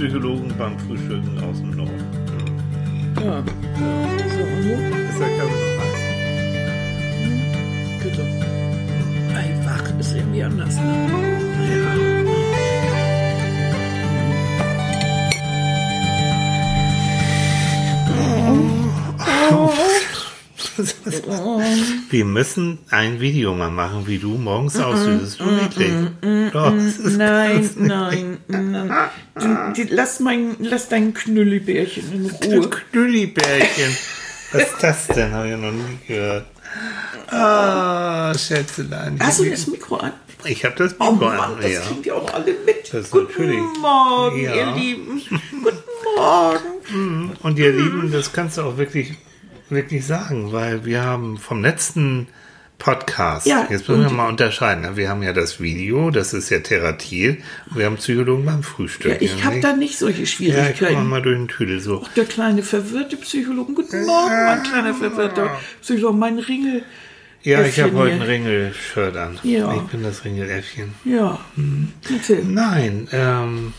Psychologen beim Frühstücken aus dem Norden. Ja. So, und nun? Ist der Kaffee noch heiß? Bitte. Ey, wach ist irgendwie anders, ne? Ja. Wir müssen ein Video mal machen, wie du morgens aussiehst. Das ist so niedlich. Doch, Nein, nein, nein. Die, die, lass, mein, lass dein Knüllibärchen in Ruhe. Knüllibärchen. Was ist das denn? Habe ich noch nie gehört. Ah, Schätzelein. Hast du das Mikro an? Ich habe das Oh Mikro Mann, an. das Ja. kriegen die auch alle mit. Das Guten natürlich- Morgen, Ja. ihr Lieben. Guten Morgen. Und ihr Lieben, das kannst du auch wirklich, wirklich sagen, weil wir haben vom letzten Podcast, Ja, jetzt müssen wir mal unterscheiden. ne? Wir haben ja das Video, das ist ja Therapiel, und wir haben Psychologen beim Frühstück. Ja, ich habe da nicht solche Ja, ich Schwierigkeiten. mal durch den Tüdel so. Der kleine verwirrte Psychologe. Guten Morgen, mein kleiner verwirrter Psychologe. Mein Ringel. Ja, ich habe heute ein. Ringel-Shirt an. Ja. Ich bin das Ringeläffchen. Ja, bitte. Nein, ähm,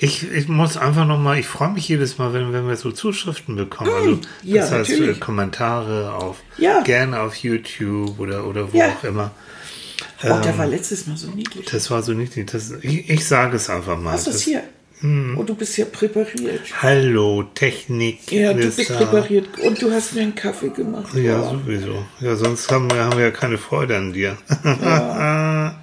ich, ich muss einfach nochmal, ich freue mich jedes Mal, wenn, wenn wir so Zuschriften bekommen. Also, Mm, ja, das heißt, natürlich. äh, Kommentare auf, Ja. gerne auf YouTube oder, oder wo Ja. auch immer. Oh, Ähm, der war letztes Mal so niedlich. Das war so niedlich. Das, ich ich sage es einfach mal. Was ist Das- hier? hm. Oh, du bist ja präpariert. Hallo, Technik. Ja, du ist bist da. präpariert. Und du hast mir einen Kaffee gemacht. Ja, Oh. sowieso. Ja, sonst haben wir, haben wir ja keine Freude an dir.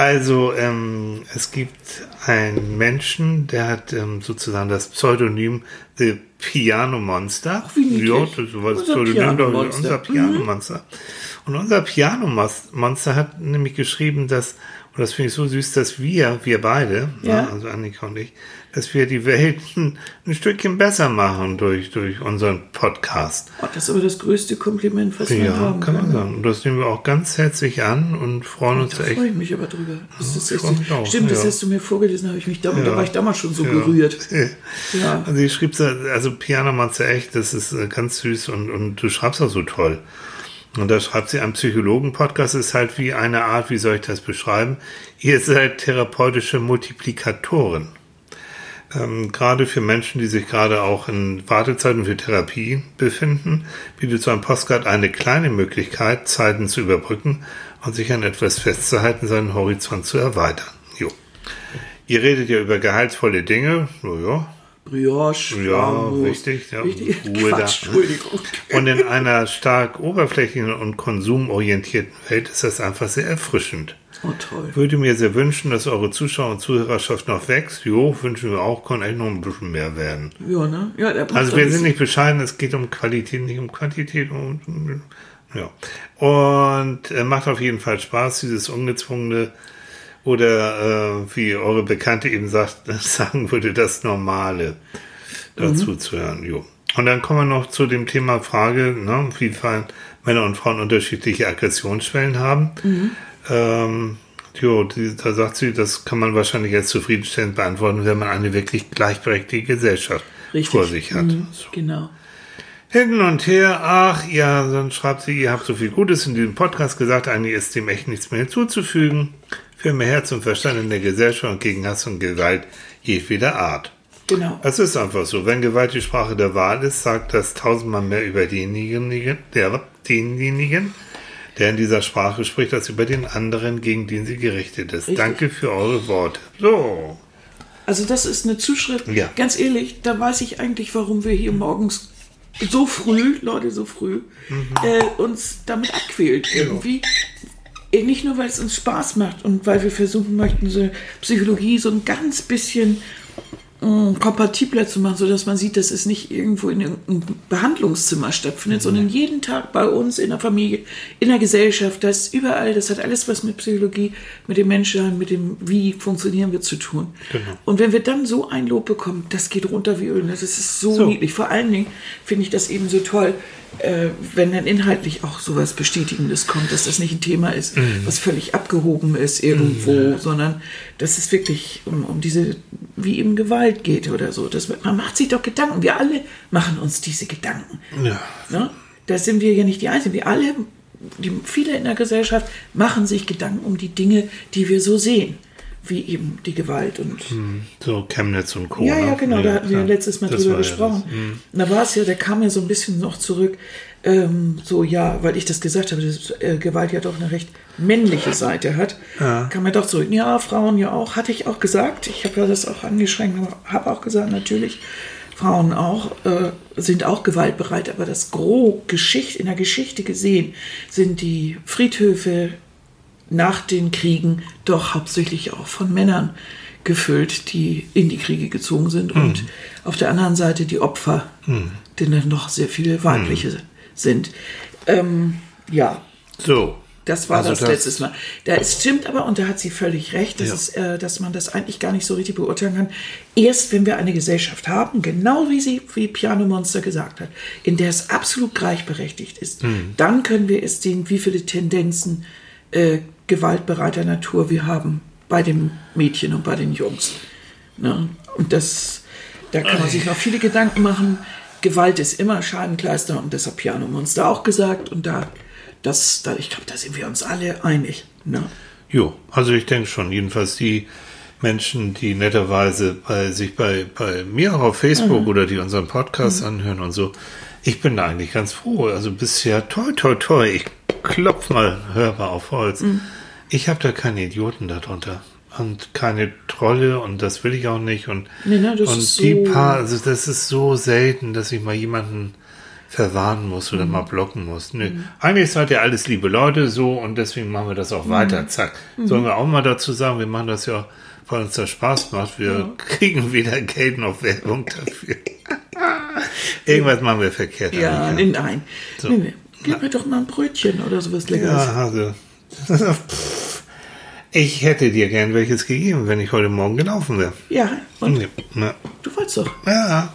also, ähm, es gibt einen Menschen, der hat ähm, sozusagen das Pseudonym The Piano Monster. Ach, wie niedlich. Ja, das war das Unser Pseudonym, Piano-Monster. doch, unser Piano Monster. Und unser Piano Monster hat nämlich geschrieben, dass, und das finde ich so süß, dass wir, wir beide, Ja. ne, also Annika und ich, dass wir die Welt ein, ein Stückchen besser machen durch, durch unseren Podcast. Oh, das ist aber das größte Kompliment, was Ja, haben kann man sagen. Und das nehmen wir auch ganz herzlich an und freuen uns Da echt. freue ich mich aber drüber. Das ist ich echt auch, Stimmt, das ja. hast du mir vorgelesen, habe ich mich da, da Ja. war ich damals schon so gerührt. Ja. Also sie schrieb so, also Piano Monster echt, das ist äh, ganz süß und, und du schreibst auch so toll. Und da schreibt sie, ein Psychologen-Podcast ist halt wie eine Art, wie soll ich das beschreiben? Ihr seid therapeutische Multiplikatoren. Ähm, gerade für Menschen, die sich gerade auch in Wartezeiten für Therapie befinden, bietet so ein Postcard eine kleine Möglichkeit, Zeiten zu überbrücken und sich an etwas festzuhalten, seinen Horizont zu erweitern. Jo. Ihr redet ja über gehaltsvolle Dinge, so ja, Brioche, ja, Bambus. richtig, ja, Richtig. Ruhe da. Quatsch, Entschuldigung. Und in einer stark oberflächlichen und konsumorientierten Welt ist das einfach sehr erfrischend. Oh, toll. Würde mir sehr wünschen, dass eure Zuschauer und Zuhörerschaft noch wächst. Jo, wünschen wir auch, kann echt noch ein bisschen mehr werden. Ja, ne? Ja, der Also wir sind nicht bescheiden, es geht um Qualität, nicht um Quantität. Und, ja. Und äh, macht auf jeden Fall Spaß, dieses ungezwungene oder äh, wie eure Bekannte eben sagt, sagen würde, das Normale dazu zu hören. Jo. Und dann kommen wir noch zu dem Thema Frage, ne, wie Männer und Frauen unterschiedliche Aggressionsschwellen haben. Ähm, jo, die, da sagt sie, das kann man wahrscheinlich jetzt zufriedenstellend beantworten, wenn man eine wirklich gleichberechtigte Gesellschaft Richtig. vor sich hat. Mhm, So. Genau. Hin und her, ach ja, dann schreibt sie, ihr habt so viel Gutes in diesem Podcast gesagt, eigentlich ist dem echt nichts mehr hinzuzufügen. Für mehr Herz und Verstand in der Gesellschaft und gegen Hass und Gewalt jedweder Art. Genau. Es ist einfach so, wenn Gewalt die Sprache der Wahl ist, sagt das tausendmal mehr über denjenigen, der, denjenigen, der in dieser Sprache spricht, als über den anderen, gegen den sie gerichtet ist. Richtig. Danke für eure Worte. So. Also das ist eine Zuschrift. Ja. Ganz ehrlich, da weiß ich eigentlich, warum wir hier morgens so früh, Leute, so früh, äh, uns damit abquält irgendwie. Äh, Nicht nur, weil es uns Spaß macht und weil wir versuchen möchten, so Psychologie so ein ganz bisschen mh, kompatibler zu machen, sodass man sieht, dass es nicht irgendwo in irgendeinem Behandlungszimmer stattfindet, sondern jeden Tag bei uns in der Familie, in der Gesellschaft, das ist überall, das hat alles was mit Psychologie, mit dem Menschen, mit dem, wie funktionieren wir zu tun. Genau. Und wenn wir dann so ein Lob bekommen, das geht runter wie Öl, das ist so, So. niedlich. Vor allen Dingen finde ich das eben so toll, äh, wenn dann inhaltlich auch sowas Bestätigendes kommt, dass das nicht ein Thema ist, Mhm. was völlig abgehoben ist irgendwo, sondern dass es wirklich um, um diese, wie eben Gewalt geht oder so. Das, man macht sich doch Gedanken. Wir alle machen uns diese Gedanken. Ja. Ne? Da sind wir ja nicht die Einzigen. Wir alle, die, viele in der Gesellschaft machen sich Gedanken um die Dinge, die wir so sehen. Wie eben die Gewalt und. So Chemnitz und Co. Ja, ja, ne? genau, da hatten wir klar. letztes Mal Das drüber ja gesprochen. Mhm. Und da war es ja, der kam ja so ein bisschen noch zurück, ähm, so ja, weil ich das gesagt habe, dass äh, Gewalt ja doch eine recht männliche Seite hat, kam er doch zurück. Ja, Frauen ja auch, hatte ich auch gesagt. Ich habe ja das auch angeschränkt, habe auch gesagt, natürlich, Frauen auch äh, sind auch gewaltbereit, aber das Gros Geschicht, in der Geschichte gesehen sind die Friedhöfe nach den Kriegen doch hauptsächlich auch von Männern gefüllt, die in die Kriege gezogen sind. Und auf der anderen Seite die Opfer, die dann noch sehr viele weibliche sind. Ähm, ja, So. das war Also das, das- letztes Mal. Da ist, stimmt aber, und da hat sie völlig recht, dass, Ja. es, äh, dass man das eigentlich gar nicht so richtig beurteilen kann. Erst wenn wir eine Gesellschaft haben, genau wie sie, wie Piano Monster gesagt hat, in der es absolut gleichberechtigt ist, Hm. dann können wir erst sehen, wie viele Tendenzen äh, gewaltbereiter Natur wir haben bei dem Mädchen und bei den Jungs. Ne? Und das, da kann man sich noch viele Gedanken machen. Gewalt ist immer Scheibenkleister und das hat Piano Monster auch gesagt. Und da, das, da, ich glaube, da sind wir uns alle einig. Ne? Jo, also ich denke schon, jedenfalls die Menschen, die netterweise bei sich bei, bei mir auch auf Facebook oder die unseren Podcast anhören und so, ich bin da eigentlich ganz froh. Also bisher toi toi toi, ich klopf mal hörbar auf Holz. Ich habe da keine Idioten darunter. Und keine Trolle und das will ich auch nicht. Und, Nee, ne, und die so- paar, also das ist so selten, dass ich mal jemanden verwarnen muss oder mal blocken muss. Nö. Eigentlich seid ihr alles liebe Leute so und deswegen machen wir das auch weiter. Zack. Sollen wir auch mal dazu sagen, wir machen das ja, weil uns das Spaß macht. Wir kriegen weder Geld noch Werbung dafür. Irgendwas machen wir verkehrt. Ja, eigentlich, nein. Nee, nee. Gib mir doch mal ein Brötchen oder sowas Leckeres. Ja, also. Ich hätte dir gern welches gegeben, wenn ich heute Morgen gelaufen wäre. Ja, und na, du wolltest doch. Ja,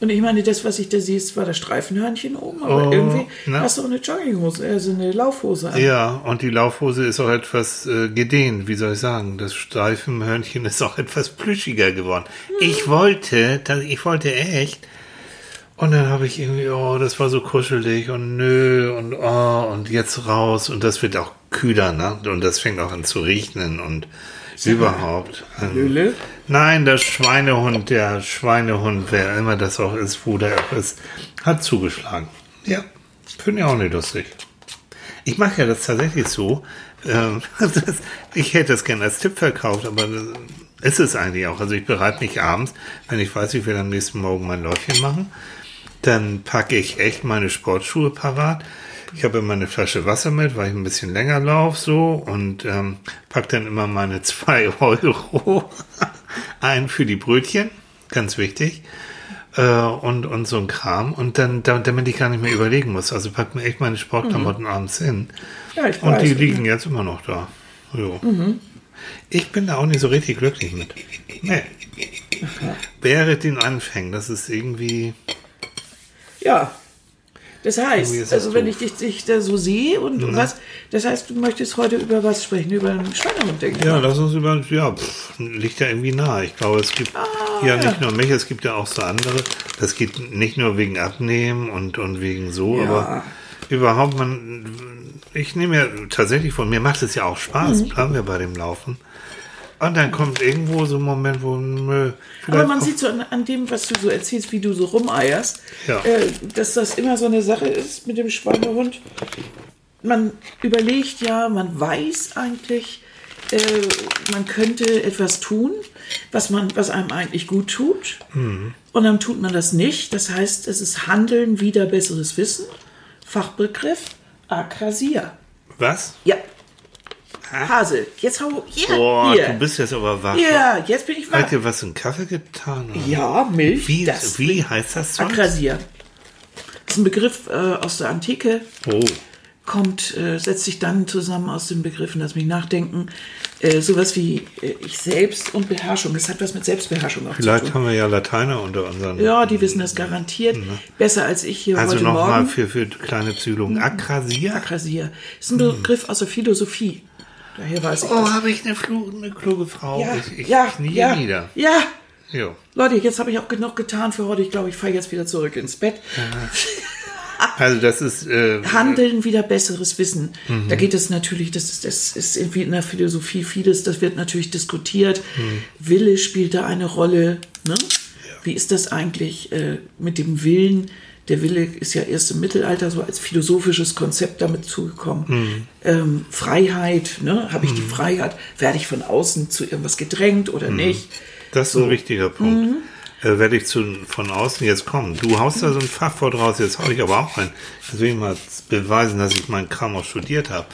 Und ich meine, das, was ich da sehe, ist zwar das Streifenhörnchen oben, aber Oh, irgendwie na. hast du auch eine Jogginghose, also eine Laufhose an. Ja, und die Laufhose ist auch etwas äh, gedehnt, wie soll ich sagen? Das Streifenhörnchen ist auch etwas plüschiger geworden. Ich wollte, ich wollte echt. Und dann habe ich irgendwie, oh, das war so kuschelig und nö und oh, und jetzt raus und das wird auch kühler, ne? Und das fängt auch an zu regnen und überhaupt. Ähm, Hülle? Nein, der Schweinehund, der Schweinehund, wer immer das auch ist, wo der auch ist, hat zugeschlagen. Ja, finde ich auch nicht lustig. Ich mache ja das tatsächlich so. Ähm, das, ich hätte es gerne als Tipp verkauft, aber das ist es eigentlich auch. Also ich bereite mich abends, wenn ich weiß, ich will am nächsten Morgen mein Läufchen machen, dann packe ich echt meine Sportschuhe parat. Ich habe immer eine Flasche Wasser mit, weil ich ein bisschen länger laufe so und ähm, pack dann immer meine zwei Euro ein für die Brötchen, ganz wichtig. Äh, und, und so ein Kram. Und dann, da- damit ich gar nicht mehr überlegen muss. Also pack mir echt meine Sportklamotten abends hin. Ja, ich Und weiß. die liegen jetzt immer noch da. Jo. Ich bin da auch nicht so richtig glücklich mit. Nee. Wäre den Anfängen, das ist irgendwie. Ja. Das heißt, also wenn ich dich, dich da so sehe und, und was, das heißt, du möchtest heute über was sprechen, über einen Schweinehund, denke ich. Ja, mal. lass uns über. Ja, pff, liegt ja irgendwie nahe. Ich glaube, es gibt ja nicht nur mich, es gibt ja auch so andere. Das geht nicht nur wegen Abnehmen und, und wegen so, Ja. aber überhaupt, man. Ich nehme ja tatsächlich von mir, macht es ja auch Spaß, Mhm. bleiben wir bei dem Laufen. Und dann kommt irgendwo so ein Moment, wo. Nö, Aber man sieht so an, an dem, was du so erzählst, wie du so rumeierst, Ja. äh, dass das immer so eine Sache ist mit dem Schweinehund. Man überlegt ja, man weiß eigentlich, äh, man könnte etwas tun, was, man, was einem eigentlich gut tut. Mhm. Und dann tut man das nicht. Das heißt, es ist Handeln wieder besseres Wissen. Fachbegriff Akrasia. Was? Ja. Hase, jetzt hau. Ja, Boah, hier. du bist jetzt aber wach. ja, jetzt bin ich Hat wach. dir was in Kaffee getan? oder? Ja, Milch. Wie, das wie heißt das sonst? Akrasia. Das ist ein Begriff äh, aus der Antike, Oh. kommt, äh, setzt sich dann zusammen aus den Begriffen, lass mich nachdenken, äh, sowas wie äh, ich selbst und Beherrschung. Das hat was mit Selbstbeherrschung auch zu Vielleicht tun. haben wir ja Lateiner unter unseren. Ja, die wissen das garantiert besser als ich hier also heute nochmal Morgen. für, für kleine Psychologen. Akrasia? Akrasia. Das ist ein Begriff aus der Philosophie. Daher weiß ich Oh, habe ich eine, Flu eine kluge Frau. Ja, ich ich ja, knie ja, nieder. ja. Jo. Leute, jetzt habe ich auch genug getan für heute. Ich glaube, ich fahre jetzt wieder zurück ins Bett. Also das ist äh, Handeln wieder besseres Wissen. Da geht es natürlich, das ist, das ist irgendwie in der Philosophie vieles, das wird natürlich diskutiert. Wille spielt da eine Rolle. Ne? Wie ist das eigentlich äh, mit dem Willen? Der Wille ist ja erst im Mittelalter so als philosophisches Konzept damit zugekommen. Ähm, Freiheit, ne? habe ich die Freiheit? Werde ich von außen zu irgendwas gedrängt oder nicht? Das ist ein wichtiger Punkt. Äh, werde ich zu, von außen jetzt kommen. Du haust da so ein Fachwort raus, jetzt hau ich aber auch rein. Jetzt will ich mal beweisen, dass ich meinen Kram auch studiert habe.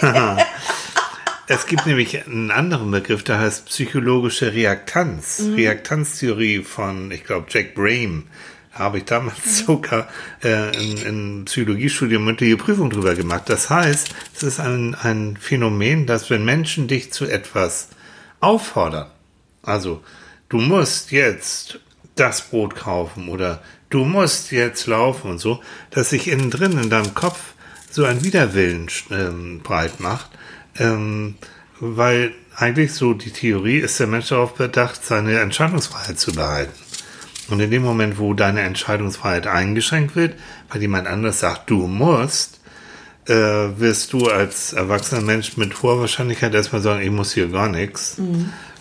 es gibt nämlich einen anderen Begriff, der heißt psychologische Reaktanz. Reaktanztheorie von, ich glaube, Jack Brame. Da habe ich damals sogar äh, in, in Psychologiestudium mündliche Prüfung drüber gemacht. Das heißt, es ist ein, ein Phänomen, dass wenn Menschen dich zu etwas auffordern, also du musst jetzt das Brot kaufen oder du musst jetzt laufen und so, dass sich innen drin in deinem Kopf so ein Widerwillen ähm, breit macht, ähm, weil eigentlich so die Theorie ist der Mensch darauf bedacht, seine Entscheidungsfreiheit zu behalten. Und in dem Moment, wo deine Entscheidungsfreiheit eingeschränkt wird, weil jemand anders sagt, du musst, äh, wirst du als erwachsener Mensch mit hoher Wahrscheinlichkeit erstmal sagen, ich muss hier gar nichts.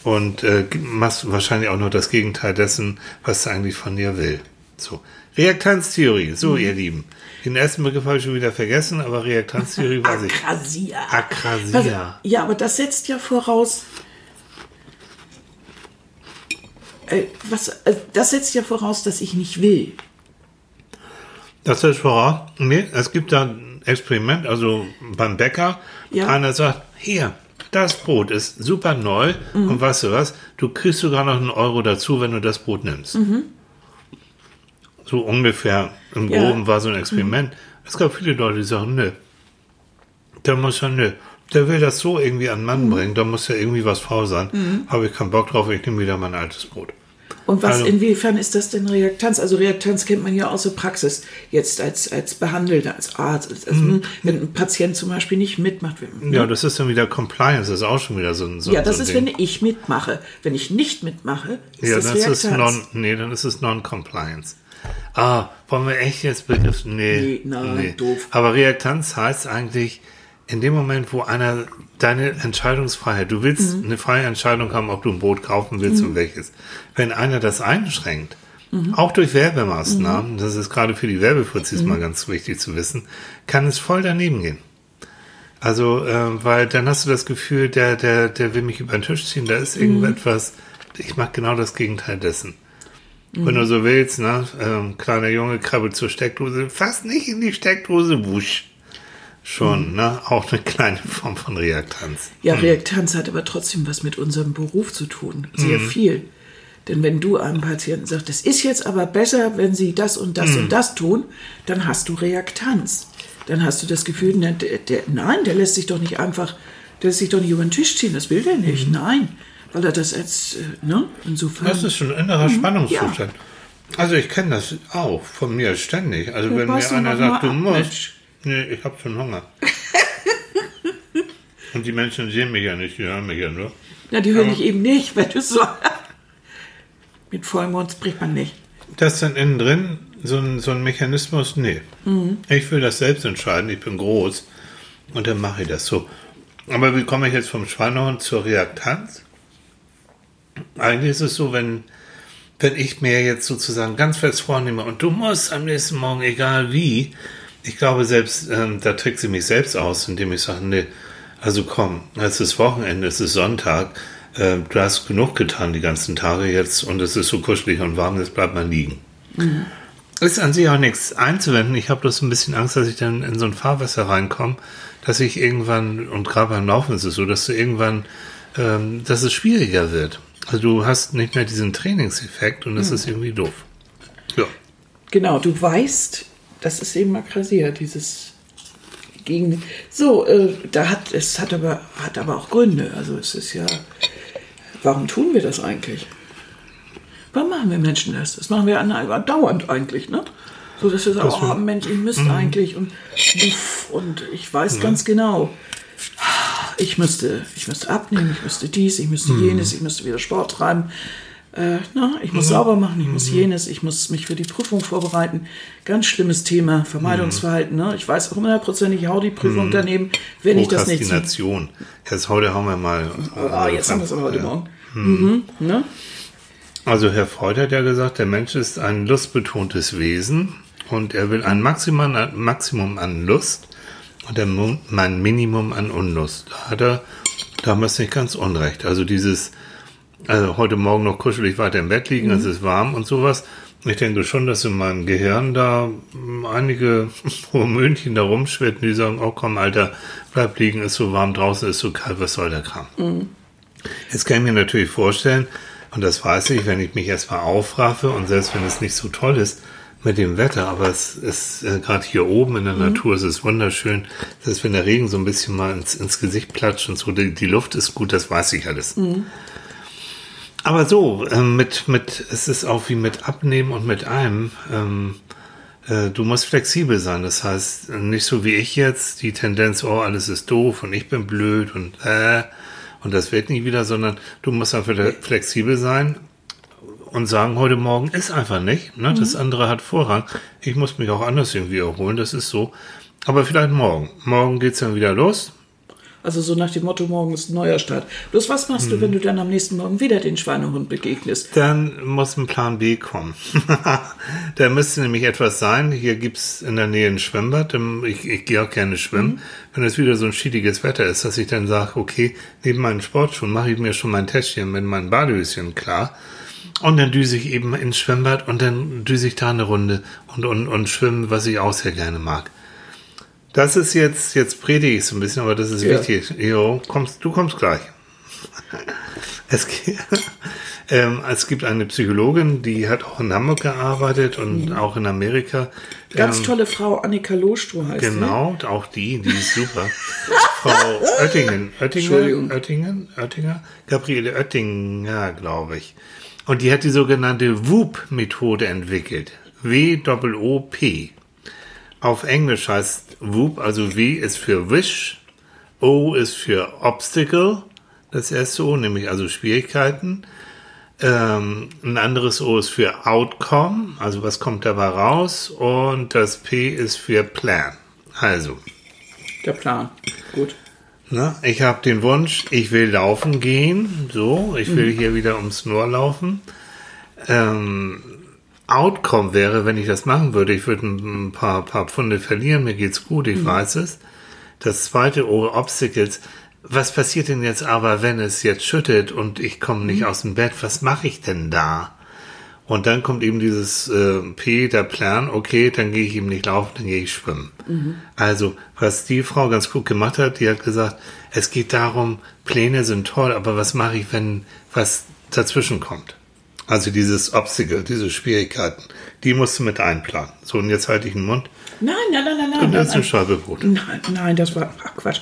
Und äh, machst wahrscheinlich auch nur das Gegenteil dessen, was er eigentlich von dir will. So. Reaktanztheorie, so ihr Lieben. Den ersten Begriff habe ich schon wieder vergessen, aber Reaktanztheorie weiß ich. Akrasia. Akrasia. Also, ja, aber das setzt ja voraus. Äh, was, äh, das setzt ja voraus, dass ich nicht will. Das ist voraus. Nee, es gibt da ein Experiment, also beim Bäcker. Ja. Einer sagt, hier, das Brot ist super neu Mhm. und weißt du was, du kriegst sogar noch einen Euro dazu, wenn du das Brot nimmst. So ungefähr im Mhm. Ja. Mhm. Groben war so ein Experiment. Es gab viele Leute, die sagen, nö, der muss ja, nö, der will das so irgendwie an den Mhm. Mann bringen, da muss ja irgendwie was faul sein. Habe ich keinen Bock drauf, ich nehme wieder mein altes Brot. Und was, Also- inwiefern ist das denn Reaktanz? Also Reaktanz kennt man ja aus der Praxis, jetzt als, als Behandelter, als Arzt. als- Also, Wenn ein Patient zum Beispiel nicht mitmacht. wenn- Ja, das ist dann wieder Compliance, das ist auch schon wieder so ein so, Ja, das so ist, Ding. wenn ich mitmache. Wenn ich nicht mitmache, ist Ja, das, das ist Reaktanz. non, nee, dann ist es Non-Compliance. Ah, wollen wir echt jetzt Begriff? Nee. Nee, nein, doof. Aber Reaktanz heißt eigentlich, in dem Moment, wo einer deine Entscheidungsfreiheit, du willst Mhm. eine freie Entscheidung haben, ob du ein Brot kaufen willst und welches. Wenn einer das einschränkt, Mhm. auch durch Werbemaßnahmen, das ist gerade für die Werbefuzis mal ganz wichtig zu wissen, kann es voll daneben gehen. Also, äh, weil dann hast du das Gefühl, der, der, der will mich über den Tisch ziehen, da ist irgendetwas, ich mache genau das Gegenteil dessen. Wenn du so willst, ne, ähm, kleiner Junge krabbelt zur Steckdose, fast nicht in die Steckdose, wusch. Schon, ne, auch eine kleine Form von Reaktanz. Ja, Reaktanz hat aber trotzdem was mit unserem Beruf zu tun. Sehr Mhm. viel. Denn wenn du einem Patienten sagst, es ist jetzt aber besser, wenn sie das und das Mhm. und das tun, dann hast du Reaktanz. Dann hast du das Gefühl, der, der, nein, der lässt sich doch nicht einfach, der lässt sich doch nicht über den Tisch ziehen, das will der nicht. Nein, weil er das als, äh, ne, insofern. Mhm. Das ist schon ein innerer Spannungszustand. Also ich kenne das auch von mir ständig. Also wenn mir einer sagt, du musst, Mensch. Nee, ich habe schon Hunger. Und die Menschen sehen mich ja nicht, die hören mich ja nur. Ja, die höre ich eben nicht, weil du so. Mit Vollmond spricht man nicht. Das dann innen drin, so ein, so ein Mechanismus, nee. Ich will das selbst entscheiden, ich bin groß und dann mache ich das so. Aber wie komme ich jetzt vom Schweinehund zur Reaktanz? Eigentlich ist es so, wenn, wenn ich mir jetzt sozusagen ganz fest vornehme und du musst am nächsten Morgen, egal wie, ich glaube selbst, ähm, da trägt sie mich selbst aus, indem ich sage, nee, also komm, es ist Wochenende, es ist Sonntag, äh, du hast genug getan die ganzen Tage jetzt und es ist so kuschelig und warm, jetzt bleibt mal liegen. Ist an sich auch nichts einzuwenden. Ich habe bloß ein bisschen Angst, dass ich dann in so ein Fahrwasser reinkomme, dass ich irgendwann, und gerade beim Laufen ist es so, dass du irgendwann, ähm, dass es schwieriger wird. Also du hast nicht mehr diesen Trainingseffekt und das ist irgendwie doof. Ja. Genau, du weißt, das ist eben Akrasia, dieses gegen. So, äh, da hat es hat aber hat aber auch Gründe. Also es ist ja, warum tun wir das eigentlich? Warum machen wir Menschen das? Das machen wir dauernd eigentlich, ne? So dass wir sagen, Das oh Mensch, ihr müsst eigentlich und und ich weiß ganz genau. Ich müsste, ich müsste abnehmen, ich müsste dies, ich müsste jenes, ich müsste wieder Sport treiben. Äh, na, ich muss sauber machen, ich muss jenes, ich muss mich für die Prüfung vorbereiten. Ganz schlimmes Thema, Vermeidungsverhalten. Ne? Ich weiß auch hundertprozentig, ich hau die Prüfung daneben, wenn ich das nicht. Prokrastination. Jetzt heute haben wir mal. Ah, äh, jetzt haben wir es aber heute ja. Morgen. Mhm, ne? Also Herr Freud hat ja gesagt, der Mensch ist ein lustbetontes Wesen und er will ein Maximum, an- Maximum an Lust und ein ein Minimum an Unlust. Da hat er damals nicht ganz unrecht. Also dieses, also heute Morgen noch kuschelig weiter im Bett liegen, es ist warm und sowas. Ich denke schon, dass in meinem Gehirn da mm, einige Mönchen da rumschwirren, die sagen, oh komm, Alter, bleib liegen, ist so warm, draußen ist so kalt, was soll der Kram? Jetzt kann ich mir natürlich vorstellen, und das weiß ich, wenn ich mich erstmal aufraffe und selbst wenn es nicht so toll ist mit dem Wetter, aber es ist äh, gerade hier oben in der Natur, es ist wunderschön, dass wenn der Regen so ein bisschen mal ins, ins Gesicht platscht und so, die, die Luft ist gut, das weiß ich alles. Aber so, ähm, mit, mit, es ist auch wie mit Abnehmen und mit einem, ähm, äh, du musst flexibel sein. Das heißt, nicht so wie ich jetzt, die Tendenz, oh, alles ist doof und ich bin blöd und äh, und das wird nie wieder, sondern du musst einfach flexibel sein und sagen, heute Morgen ist einfach nicht. Ne? Das andere hat Vorrang. Ich muss mich auch anders irgendwie erholen, das ist so. Aber vielleicht morgen. Morgen geht's dann wieder los. Also so nach dem Motto, morgen ist ein neuer Start. Bloß was machst du, wenn du dann am nächsten Morgen wieder den Schweinehund begegnest? Dann muss ein Plan B kommen. da müsste nämlich etwas sein. Hier gibt's in der Nähe ein Schwimmbad. Ich, ich gehe auch gerne schwimmen. Wenn es wieder so ein schiediges Wetter ist, dass ich dann sage, okay, neben meinen Sportschuhen mache ich mir schon mein Täschchen mit meinem Badehöschen klar. Und dann düse ich eben ins Schwimmbad und dann düse ich da eine Runde und, und, und schwimmen, was ich auch sehr gerne mag. Das ist jetzt, jetzt predige ich so ein bisschen, aber das ist Ja. wichtig. Jo, kommst, du kommst gleich. Es, ähm, es gibt eine Psychologin, die hat auch in Hamburg gearbeitet und auch in Amerika. Ganz Ähm, tolle Frau, Annika Lohstroh heißt sie. Genau, auch die, die ist super. Frau Oettingen, Oettingen. Oettingen, Oettinger, Gabriele Oettinger, glaube ich. Und die hat die sogenannte WOOP-Methode entwickelt. W-O-O-P. Auf Englisch heißt WOOP, also W ist für Wish, O ist für Obstacle, das erste O, nämlich also Schwierigkeiten. Ähm, ein anderes O ist für Outcome, also was kommt dabei raus. Und das P ist für Plan. Also, Der Plan. Gut. ne, ich habe den Wunsch, ich will laufen gehen. So, ich will hier wieder ums Nur laufen. Ähm, Outcome wäre, wenn ich das machen würde, ich würde ein paar, paar Pfunde verlieren, mir geht's gut, ich weiß es. Das zweite O, Obstacles. Was passiert denn jetzt aber, wenn es jetzt schüttet und ich komme nicht aus dem Bett? Was mache ich denn da? Und dann kommt eben dieses äh, P, der Plan, okay, dann gehe ich eben nicht laufen, dann gehe ich schwimmen. Also, was die Frau ganz gut gemacht hat, die hat gesagt, es geht darum, Pläne sind toll, aber was mache ich, wenn was dazwischen kommt? Also dieses Obstacle, diese Schwierigkeiten, die musst du mit einplanen. So, und jetzt halte ich den Mund. Nein, nein, nein, nein. Und das ist ein nein. Scheibebrot. Nein, nein, das war ach, Quatsch.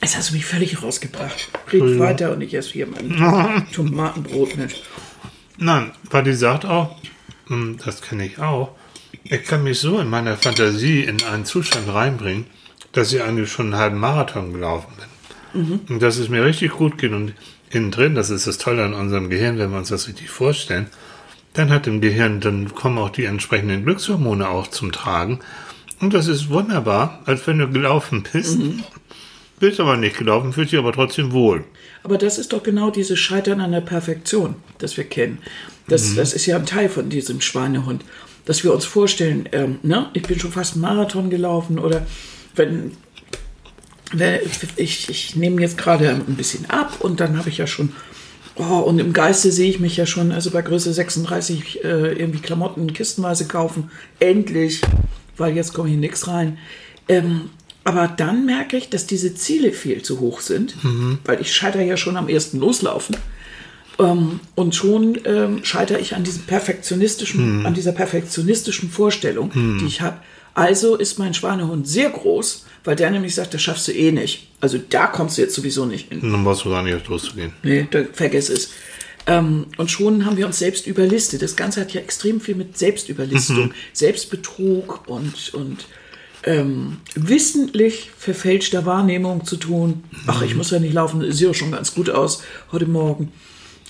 Jetzt hast du mich völlig rausgebracht. Red weiter und ich esse hier mein Tomatenbrot mit. Nein, die sagt auch, hm, das kenne ich auch, ich kann mich so in meiner Fantasie in einen Zustand reinbringen, dass ich eigentlich schon einen halben Marathon gelaufen bin. Und dass es mir richtig gut geht und innen drin, das ist das Tolle an unserem Gehirn, wenn wir uns das richtig vorstellen, dann hat im Gehirn, dann kommen auch die entsprechenden Glückshormone auch zum Tragen. Und das ist wunderbar, als wenn du gelaufen bist. Bist aber nicht gelaufen, fühlst dich aber trotzdem wohl. Aber das ist doch genau dieses Scheitern an der Perfektion, das wir kennen. Das, das ist ja ein Teil von diesem Schweinehund. Dass wir uns vorstellen, ähm, ne, ich bin schon fast einen Marathon gelaufen oder wenn ich, ich nehme jetzt gerade ein bisschen ab und dann habe ich ja schon, oh, und im Geiste sehe ich mich ja schon, also bei Größe 36 äh, irgendwie Klamotten kistenweise kaufen. Endlich, weil jetzt komme hier nichts rein. Ähm, aber dann merke ich, dass diese Ziele viel zu hoch sind, weil ich scheitere ja schon am ersten Loslaufen. Ähm, und schon ähm, scheitere ich an diesem perfektionistischen, an dieser perfektionistischen Vorstellung, die ich habe. Also ist mein Schweinehund sehr groß, weil der nämlich sagt, das schaffst du eh nicht. Also da kommst du jetzt sowieso nicht hin. Dann brauchst du gar nicht erst loszugehen. Nee, da, vergiss es. Ähm, und schon haben wir uns selbst überlistet. Das Ganze hat ja extrem viel mit Selbstüberlistung, Selbstbetrug und, und ähm, wissentlich verfälschter Wahrnehmung zu tun. Ach, ich muss ja nicht laufen, sieht ja schon ganz gut aus heute Morgen.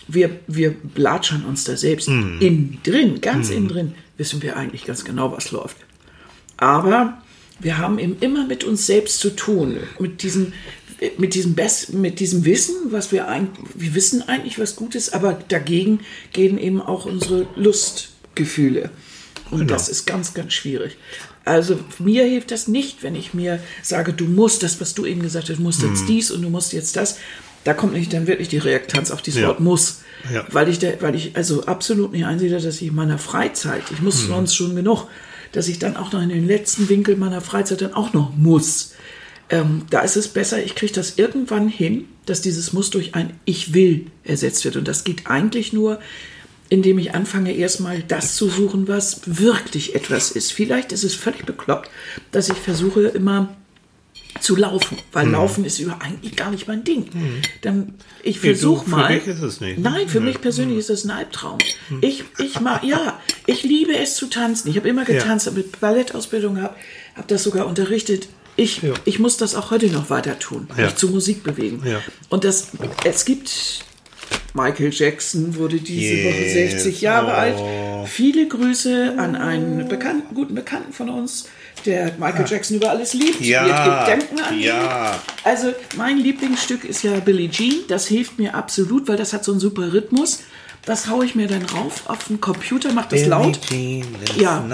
wir, wir blatschern uns da selbst Mhm. innen drin, ganz innen drin, wissen wir eigentlich ganz genau, was läuft. Aber wir haben eben immer mit uns selbst zu tun, mit diesem, mit diesem, Best, mit diesem Wissen, was wir eigentlich, wir wissen eigentlich, was gut ist, aber dagegen gehen eben auch unsere Lustgefühle. Und Genau. das ist ganz, ganz schwierig. Also mir hilft das nicht, wenn ich mir sage, du musst das, was du eben gesagt hast, du musst Mhm. jetzt dies und du musst jetzt das. Da kommt nicht dann wirklich die Reaktanz auf dieses Ja. Wort muss. Ja. Weil ich, da, weil ich also absolut nicht einsehe, dass ich in meiner Freizeit, ich muss sonst schon genug, dass ich dann auch noch in den letzten Winkel meiner Freizeit dann auch noch muss. Ähm, da ist es besser, ich kriege das irgendwann hin, dass dieses Muss durch ein Ich will ersetzt wird. Und das geht eigentlich nur, indem ich anfange, erstmal das zu suchen, was wirklich etwas ist. Vielleicht ist es völlig bekloppt, dass ich versuche, immer zu laufen, weil Laufen ist über eigentlich gar nicht mein Ding. Dann ich versuche für mal. dich ist es nicht. Nein, für Nee. mich persönlich ist das ein Albtraum. Ich ich mag ja, ich liebe es zu tanzen. Ich habe immer getanzt, habe mit Ballettausbildung habe, habe das sogar unterrichtet. Ich, Ja. ich muss das auch heute noch weiter tun, Ja. mich zu Musik bewegen. Ja. Und das es gibt Michael Jackson wurde diese Yes. Woche 60 Jahre Oh. alt. Viele Grüße an einen bekannten, guten Bekannten von uns, der Michael Jackson über alles liebt. Ah. Ja, Wir gedenken an ihn. ja. Also mein Lieblingsstück ist ja Billie Jean. Das hilft mir absolut, weil das hat so einen super Rhythmus. Das haue ich mir dann rauf auf den Computer, mache das laut. Ja.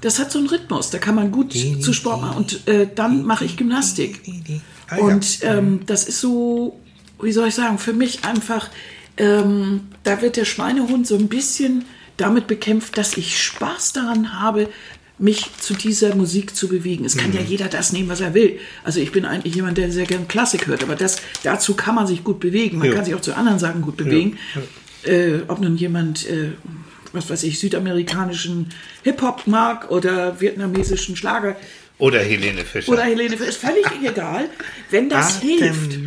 Das hat so einen Rhythmus, da kann man gut zu Sport machen. Und äh, dann mache ich Gymnastik. Ah, ja. Und ähm, das ist so, wie soll ich sagen, für mich einfach, ähm, da wird der Schweinehund so ein bisschen damit bekämpft, dass ich Spaß daran habe, mich zu dieser Musik zu bewegen. Es kann ja jeder das nehmen, was er will. Also ich bin eigentlich jemand, der sehr gern Klassik hört, aber das, dazu kann man sich gut bewegen. Man Ja. kann sich auch zu anderen Sachen gut bewegen. Äh, ob nun jemand, äh, was weiß ich, südamerikanischen Hip-Hop mag oder vietnamesischen Schlager Oder Helene Fischer. oder Helene, ist völlig egal, wenn das hilft.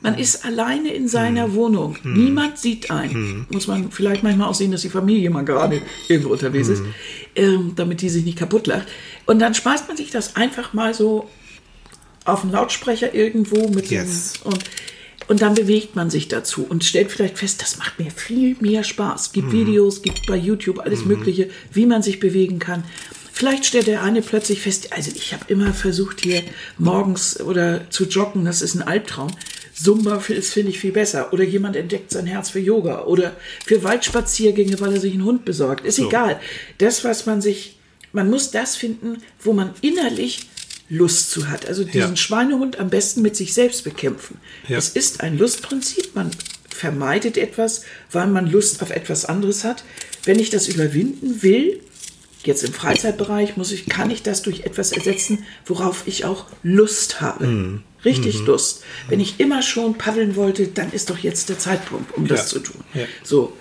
Man ist alleine in seiner Hm. Wohnung. Niemand sieht einen. Muss man vielleicht manchmal auch sehen, dass die Familie mal gerade irgendwo unterwegs ist, ähm, damit die sich nicht kaputt lacht. Und dann speist man sich das einfach mal so auf einen Lautsprecher irgendwo mit Yes. dem, und und dann bewegt man sich dazu und stellt vielleicht fest, das macht mir viel mehr Spaß. Gibt Videos, gibt bei YouTube alles Mögliche, wie man sich bewegen kann. Vielleicht stellt der eine plötzlich fest, also ich habe immer versucht hier morgens oder zu joggen, das ist ein Albtraum. Zumba ist, finde ich, viel besser. Oder jemand entdeckt sein Herz für Yoga oder für Waldspaziergänge, weil er sich einen Hund besorgt. Ist egal. Das, was man sich, man muss das finden, wo man innerlich Lust zu hat. Also diesen Ja. Schweinehund am besten mit sich selbst bekämpfen. Ja. Es ist ein Lustprinzip. Man vermeidet etwas, weil man Lust auf etwas anderes hat. Wenn ich das überwinden will, jetzt im Freizeitbereich, muss ich, kann ich das durch etwas ersetzen, worauf ich auch Lust habe. Mhm. Richtig Lust. Wenn ich immer schon paddeln wollte, dann ist doch jetzt der Zeitpunkt, um das Ja. zu tun. Ja. So,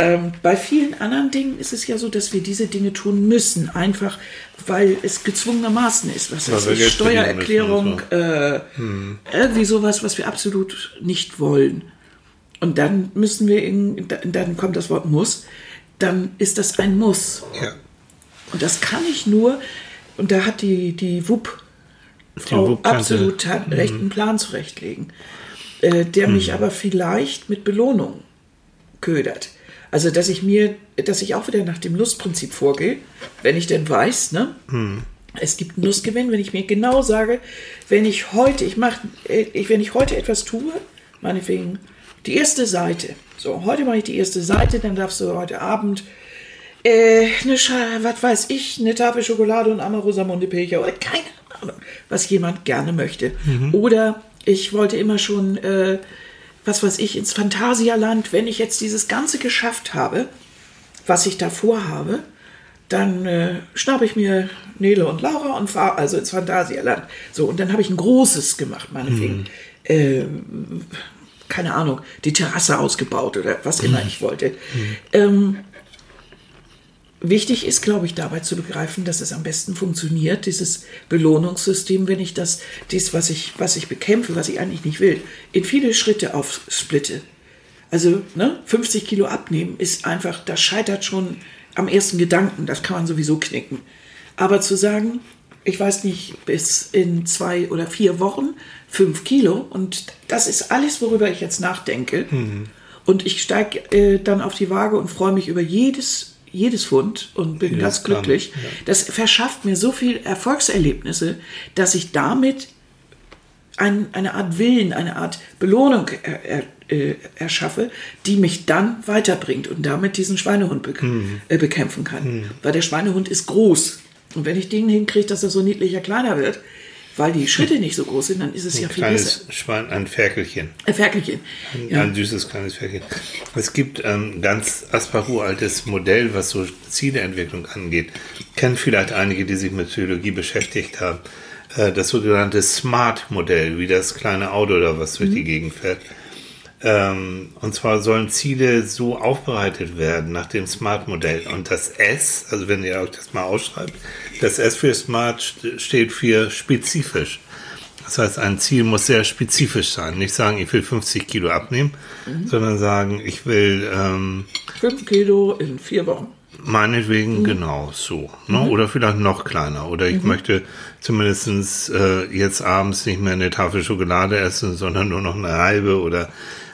ähm, bei vielen anderen Dingen ist es ja so, dass wir diese Dinge tun müssen, einfach weil es gezwungenermaßen ist. Was Geld verdienen Steuererklärung, müssen äh, irgendwie sowas, was wir absolut nicht wollen. Und dann müssen wir, in, dann kommt das Wort muss, dann ist das ein Muss. Ja. Und das kann ich nur, und da hat die, die WUP Frau absolut hat recht einen Plan zurechtlegen, äh, der mich aber vielleicht mit Belohnung ködert. Also, dass ich mir, dass ich auch wieder nach dem Lustprinzip vorgehe, wenn ich denn weiß, ne? Es gibt einen Lustgewinn, wenn ich mir genau sage, wenn ich heute, ich mache, ich, wenn ich heute etwas tue, meinetwegen die erste Seite. So, heute mache ich die erste Seite, dann darfst du heute Abend äh, eine Scha was weiß ich, eine Tafel Schokolade und einmal Rosamunde Pilcher oder keine Ahnung, was jemand gerne möchte. Oder ich wollte immer schon, äh, was weiß ich, ins Phantasialand, wenn ich jetzt dieses Ganze geschafft habe, was ich davor habe, dann äh, schnappe ich mir Nele und Laura und fahre also ins Phantasialand. So, und dann habe ich ein großes gemacht, meinetwegen. Ähm, keine Ahnung, die Terrasse ausgebaut oder was immer ich wollte. Ähm, Wichtig ist, glaube ich, dabei zu begreifen, dass es am besten funktioniert, dieses Belohnungssystem, wenn ich das, dies, was ich, was ich bekämpfe, was ich eigentlich nicht will, in viele Schritte aufsplitte. Also, ne, 50 Kilo abnehmen ist einfach, das scheitert schon am ersten Gedanken, das kann man sowieso knicken. Aber zu sagen, ich weiß nicht, bis in zwei oder vier Wochen fünf Kilo und das ist alles, worüber ich jetzt nachdenke. Und ich steige äh, dann auf die Waage und freue mich über jedes, jedes Pfund und bin Jedes ganz glücklich. Ja. Das verschafft mir so viel Erfolgserlebnisse, dass ich damit ein, eine Art Willen, eine Art Belohnung er, er, äh, erschaffe, die mich dann weiterbringt und damit diesen Schweinehund bek äh, bekämpfen kann. Weil der Schweinehund ist groß. Und wenn ich den hinkriege, dass er so niedlicher kleiner wird, weil die Schritte nicht so groß sind, dann ist es ja Ein viel besser. kleines Schwein, ein Ferkelchen. Äh, Ferkelchen. Ja. Ein süßes kleines Ferkelchen. Es gibt ein ganz Asparu-altes Modell, was so Zieleentwicklung angeht. Kennen vielleicht einige, die sich mit Psychologie beschäftigt haben. Äh, Das sogenannte Smart-Modell, wie das kleine Auto oder was durch die Gegend fährt. Ähm, Und zwar sollen Ziele so aufbereitet werden nach dem Smart-Modell. Und das S, also wenn ihr euch das mal ausschreibt, das S für Smart st- steht für spezifisch. Das heißt, ein Ziel muss sehr spezifisch sein. Nicht sagen, ich will 50 Kilo abnehmen, sondern sagen, ich will ähm, Fünf Kilo in vier Wochen. meinetwegen genau so. Ne? Oder vielleicht noch kleiner. Oder ich möchte zumindest äh, jetzt abends nicht mehr eine Tafel Schokolade essen, sondern nur noch eine halbe oder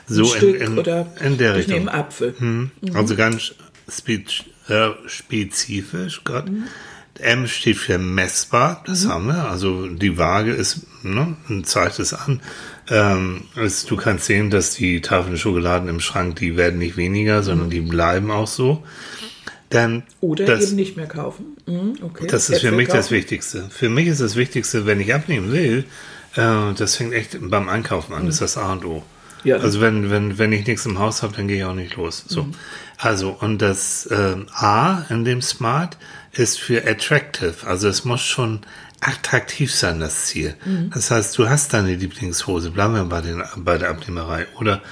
so Ein Stück in, in, oder in der ich Richtung. nehme Apfel. Mhm. Also ganz spez äh, spezifisch Gott. M steht für messbar, das haben wir. Also die Waage ist, ne, und zeigt es an. Ähm, es, du kannst sehen, dass die Tafeln Schokoladen im Schrank, die werden nicht weniger, sondern die bleiben auch so. Dann Oder das, eben nicht mehr kaufen. Mhm, okay. das ist für Äpfel mich das kaufen. Wichtigste. Für mich ist das Wichtigste, wenn ich abnehmen will, äh, das fängt echt beim Einkaufen an. Das ist das A und O. Ja. Also wenn, wenn, wenn ich nichts im Haus habe, dann gehe ich auch nicht los. So. Also, und das ähm, A in dem Smart ist für attractive. Also es muss schon attraktiv sein, das Ziel. Das heißt, du hast deine Lieblingshose, bleiben wir bei, den, bei der Abnehmerei. Oder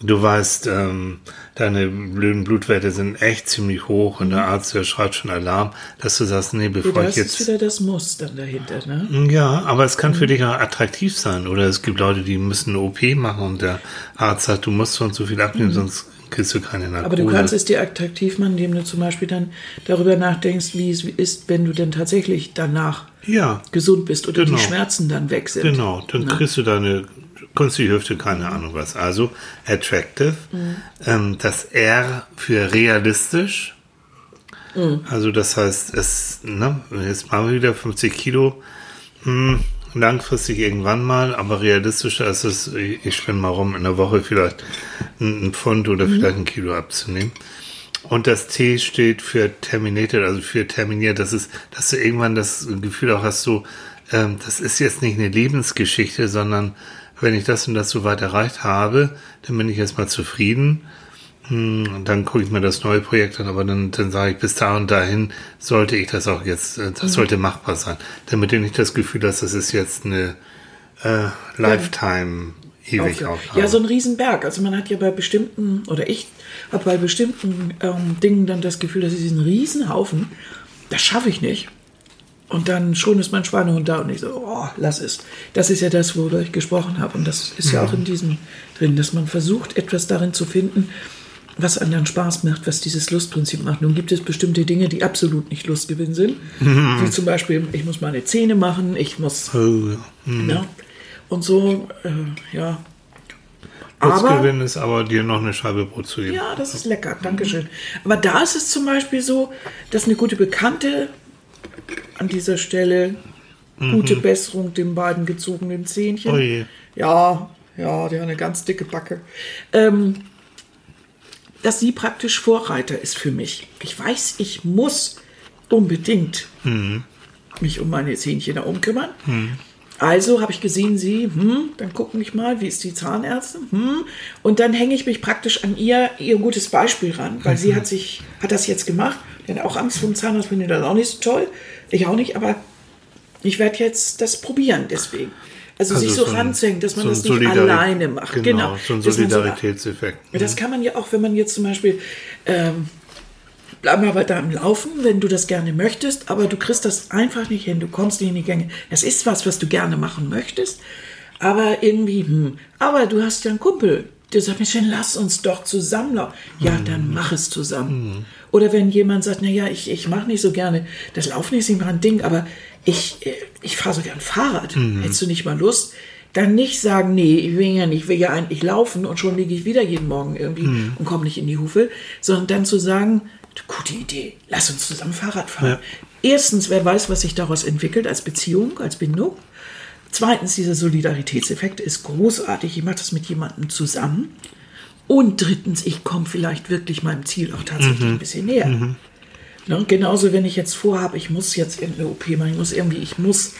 du weißt, ähm, deine blöden Blutwerte sind echt ziemlich hoch und der Arzt, der schreit schon Alarm, dass du sagst, nee, bevor Wieder, ich das ist jetzt... wieder das Muss dann dahinter. Ne? Ja, aber es kann für dich auch attraktiv sein. Oder es gibt Leute, die müssen eine OP machen und der Arzt sagt, du musst so und so viel abnehmen, sonst kriegst du keine Narkose. Aber du kannst es dir attraktiv machen, indem du zum Beispiel dann darüber nachdenkst, wie es ist, wenn du denn tatsächlich danach Ja, gesund bist oder Genau. die Schmerzen dann weg sind. genau. Dann Ne? kriegst du deine künstliche Hüfte, keine Ahnung was. Also attractive. Ähm, das R für realistisch. Also das heißt, es, ne, jetzt machen wir wieder 50 Kilo. Hm, langfristig irgendwann mal, aber realistischer ist es, ich ich spinne mal rum, in der Woche vielleicht ein, Pfund oder vielleicht ein Kilo abzunehmen. Und das T steht für terminated, also für terminiert. Das ist, dass du irgendwann das Gefühl auch hast, so, ähm, das ist jetzt nicht eine Lebensgeschichte, sondern wenn ich das und das so weit erreicht habe, dann bin ich erstmal zufrieden. Hm, und dann gucke ich mir das neue Projekt an, aber dann, dann sage ich, bis da und dahin sollte ich das auch jetzt, äh, das sollte machbar sein. Damit du nicht das Gefühl hast, das ist jetzt eine äh, Lifetime ewig. Aufgabe. Ja, so ein Riesenberg. Also man hat ja bei bestimmten, oder ich habe bei bestimmten ähm, Dingen dann das Gefühl, dass ich diesen Riesenhaufen, das schaffe ich nicht. Und dann schon ist mein Schweinehund da und ich so, oh, lass es. Das ist ja das, worüber ich gesprochen habe. Und das ist ja auch in diesem drin, dass man versucht, etwas darin zu finden, was einem dann Spaß macht, was dieses Lustprinzip macht. Nun gibt es bestimmte Dinge, die absolut nicht Lustgewinn sind. Wie zum Beispiel, ich muss meine Zähne machen, ich muss Oh, ja. ja. Und so, äh, ja. Aber, Lustgewinn ist aber, dir noch eine Scheibe Brot zu geben. ja, das ist lecker, Dankeschön. Aber da ist es zum Beispiel so, dass eine gute Bekannte an dieser Stelle gute Besserung den beiden gezogenen Zähnchen. Oh je. Ja, ja, die haben eine ganz dicke Backe. Ähm, dass sie praktisch Vorreiter ist für mich. Ich weiß, ich muss unbedingt mich um meine Zähnchen da umkümmern. Also habe ich gesehen, sie, hm, dann gucken mich mal, wie ist die Zahnärztin, hm, und dann hänge ich mich praktisch an ihr, ihr gutes Beispiel ran, weil sie hat sich, hat das jetzt gemacht, hat auch Angst vor dem Zahnarzt, finde das auch nicht so toll, ich auch nicht, aber ich werde jetzt das probieren, deswegen. Also, sich so, ein- ranzuhängen, dass man so das nicht Solidari- alleine macht. Genau, Genau. so ein man so- Solidaritätseffekt. das kann man ja auch, wenn man jetzt zum Beispiel, ähm, bleib mal weiter am Laufen, wenn du das gerne möchtest, aber du kriegst das einfach nicht hin, du kommst nicht in die Gänge. Es ist was, was du gerne machen möchtest, aber irgendwie, hm, aber du hast ja einen Kumpel, der sagt, Mensch, dann lass uns doch zusammen laufen. Ja, dann mach es zusammen. Oder wenn jemand sagt, naja, ich, ich mache nicht so gerne, das Laufen ist immer ein Ding, aber ich, äh, ich fahre so gern Fahrrad. Hättest du nicht mal Lust? dann nicht sagen, nee, ich will ja nicht, ich will ja eigentlich laufen und schon liege ich wieder jeden Morgen irgendwie Mhm. und komme nicht in die Hufe, sondern dann zu sagen, gute Idee, lass uns zusammen Fahrrad fahren. Ja. Erstens, wer weiß, was sich daraus entwickelt als Beziehung, als Bindung. Zweitens, dieser Solidaritätseffekt ist großartig. Ich mache das mit jemandem zusammen. Und drittens, ich komme vielleicht wirklich meinem Ziel auch tatsächlich ein bisschen näher. Ne? Genauso, wenn ich jetzt vorhabe, ich muss jetzt irgendeine OP machen, ich muss irgendwie, ich muss,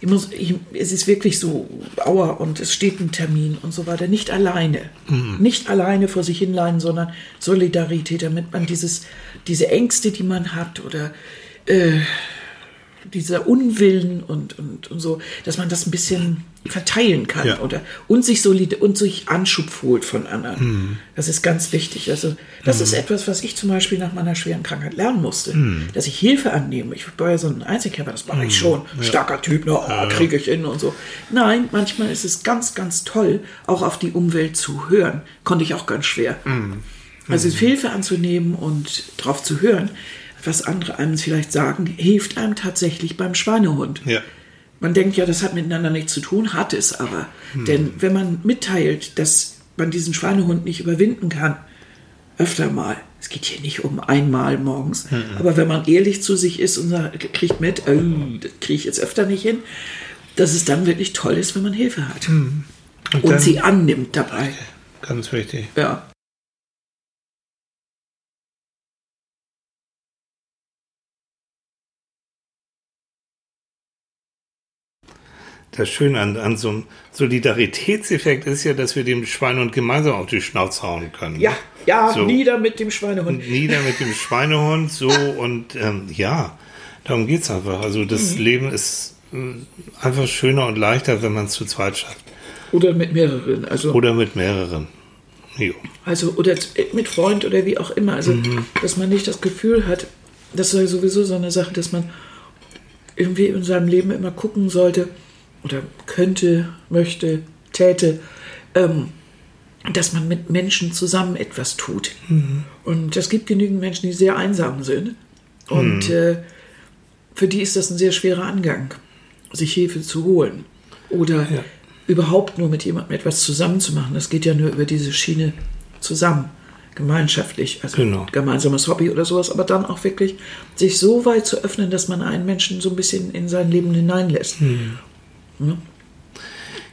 ich muss, ich, es ist wirklich so, aua, und es steht ein Termin und so weiter. Nicht alleine. Nicht alleine vor sich hinleiden, sondern Solidarität, damit man dieses, diese Ängste, die man hat oder äh, dieser Unwillen und, und, und so, dass man das ein bisschen verteilen kann Ja. oder und sich solid und sich Anschub holt von anderen. Das ist ganz wichtig. Also das ist etwas, was ich zum Beispiel nach meiner schweren Krankheit lernen musste, dass ich Hilfe annehme. Ich war ja so ein Einzelkämpfer, das mache ich schon. Starker Typ, ne? oh, kriege ich hin und so. Nein, manchmal ist es ganz, ganz toll, auch auf die Umwelt zu hören. Konnte ich auch ganz schwer. Also Hilfe anzunehmen und drauf zu hören, was andere einem vielleicht sagen, hilft einem tatsächlich beim Schweinehund. Ja. Man denkt ja, das hat miteinander nichts zu tun, hat es aber. Denn wenn man mitteilt, dass man diesen Schweinehund nicht überwinden kann, öfter mal, es geht hier nicht um einmal morgens, aber wenn man ehrlich zu sich ist und sagt, kriegt mit, oh, das kriege ich jetzt öfter nicht hin, dass es dann wirklich toll ist, wenn man Hilfe hat. Und, dann- sie annimmt dabei. Ganz wichtig. Ja. Das Schöne an, an so einem Solidaritätseffekt ist ja, dass wir dem Schweinehund gemeinsam auf die Schnauze hauen können. Ja, ja, So. nieder mit dem Schweinehund. Nieder mit dem Schweinehund, so und ähm, ja, darum geht's einfach. Also das Mhm. Leben ist äh, einfach schöner und leichter, wenn man es zu zweit schafft. Oder mit mehreren. Also Oder mit mehreren. Jo. Also, oder mit Freund oder wie auch immer. Also, dass man nicht das Gefühl hat, das ist ja sowieso so eine Sache, dass man irgendwie in seinem Leben immer gucken sollte oder könnte, möchte, täte, ähm, dass man mit Menschen zusammen etwas tut. Und es gibt genügend Menschen, die sehr einsam sind. Und äh, für die ist das ein sehr schwerer Angang, sich Hilfe zu holen. Oder Ja. überhaupt nur mit jemandem etwas zusammen zu machen. Das geht ja nur über diese Schiene zusammen, gemeinschaftlich, also Genau. gemeinsames Hobby oder sowas, aber dann auch wirklich sich so weit zu öffnen, dass man einen Menschen so ein bisschen in sein Leben hineinlässt.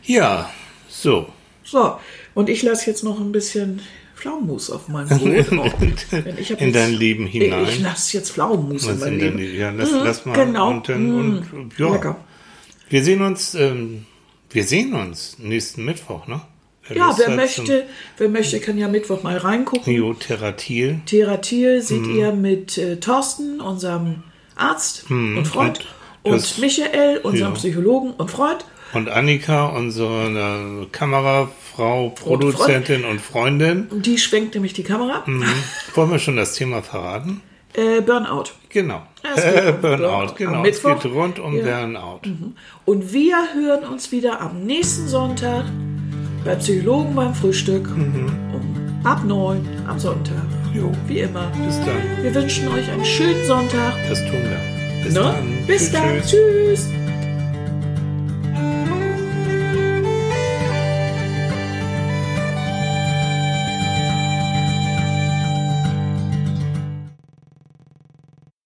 Ja, so. So, und ich lasse jetzt noch ein bisschen Pflaumenmus auf mein Brot. In dein Leben hinein. Ich lasse jetzt Pflaumenmus in mein in Leben. dein, ja, lass, Mhm, lass mal. Genau. Und, dann, Mhm. und ja, Lecker. wir sehen uns, ähm, wir sehen uns nächsten Mittwoch, ne? Ja, Lust wer möchte, wer möchte, kann ja Mittwoch mal reingucken. Biotherapie. Theratil seht Mhm. ihr mit äh, Thorsten, unserem Arzt und Freund, und und, das- Michael, unserem ja. Psychologen und Freund. Und Annika, unsere Kamerafrau, Produzentin und Freundin. Und die schwenkt nämlich die Kamera. Mhm. Wollen wir schon das Thema verraten? Äh, Burnout. Genau. Äh, um Burnout, Burnout. genau. Es geht rund um Ja. Burnout. Und wir hören uns wieder am nächsten Sonntag bei Psychologen beim Frühstück Mhm. um ab neun am Sonntag. Jo. Wie immer. Bis dann. Wir wünschen euch einen schönen Sonntag. Das tun wir. Bis Ne? dann. Bis Tschüss, dann. tschüss. Tschüss.